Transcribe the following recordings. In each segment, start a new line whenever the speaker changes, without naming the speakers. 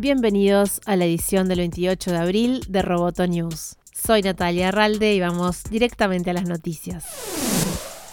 Bienvenidos a la edición del 28 de abril de Roboto News. Soy Natalia Arralde y vamos directamente a las noticias.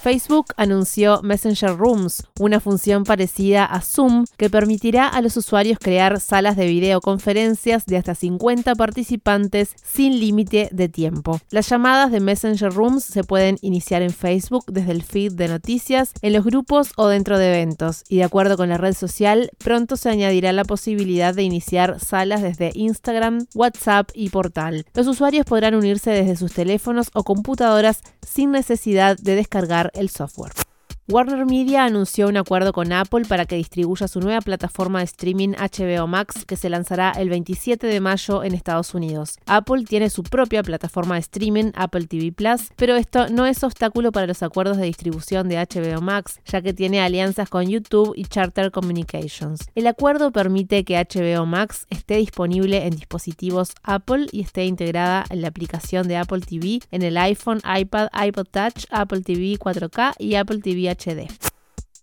Facebook anunció Messenger Rooms, una función parecida a Zoom que permitirá a los usuarios crear salas de videoconferencias de hasta 50 participantes sin límite de tiempo. Las llamadas de Messenger Rooms se pueden iniciar en Facebook desde el feed de noticias, en los grupos o dentro de eventos, y de acuerdo con la red social, pronto se añadirá la posibilidad de iniciar salas desde Instagram, WhatsApp y Portal. Los usuarios podrán unirse desde sus teléfonos o computadoras sin necesidad de descargar el software. Warner Media anunció un acuerdo con Apple para que distribuya su nueva plataforma de streaming HBO Max que se lanzará el 27 de mayo en Estados Unidos. Apple tiene su propia plataforma de streaming, Apple TV Plus, pero esto no es obstáculo para los acuerdos de distribución de HBO Max, ya que tiene alianzas con YouTube y Charter Communications. El acuerdo permite que HBO Max esté disponible en dispositivos Apple y esté integrada en la aplicación de Apple TV en el iPhone, iPad, iPod Touch, Apple TV 4K y Apple TV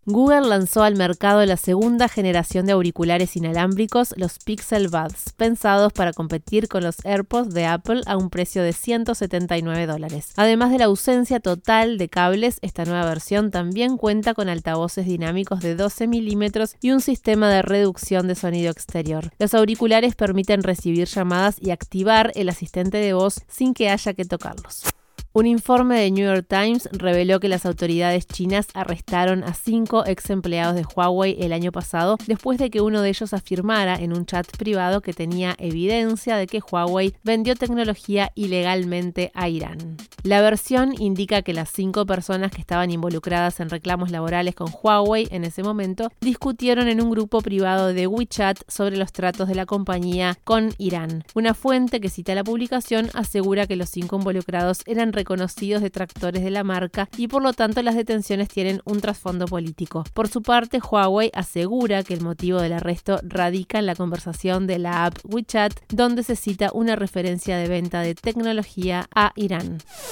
Google lanzó al mercado la segunda generación de auriculares inalámbricos, los Pixel Buds, pensados para competir con los AirPods de Apple a un precio de 179 dólares. Además de la ausencia total de cables, esta nueva versión también cuenta con altavoces dinámicos de 12 milímetros y un sistema de reducción de sonido exterior. Los auriculares permiten recibir llamadas y activar el asistente de voz sin que haya que tocarlos. Un informe de New York Times reveló que las autoridades chinas arrestaron a cinco ex empleados de Huawei el año pasado después de que uno de ellos afirmara en un chat privado que tenía evidencia de que Huawei vendió tecnología ilegalmente a Irán. La versión indica que las cinco personas que estaban involucradas en reclamos laborales con Huawei en ese momento discutieron en un grupo privado de WeChat sobre los tratos de la compañía con Irán. Una fuente que cita la publicación asegura que los cinco involucrados eran reconocidos detractores de la marca y por lo tanto las detenciones tienen un trasfondo político. Por su parte, Huawei asegura que el motivo del arresto radica en la conversación de la app WeChat, donde se cita una referencia de venta de tecnología a Irán.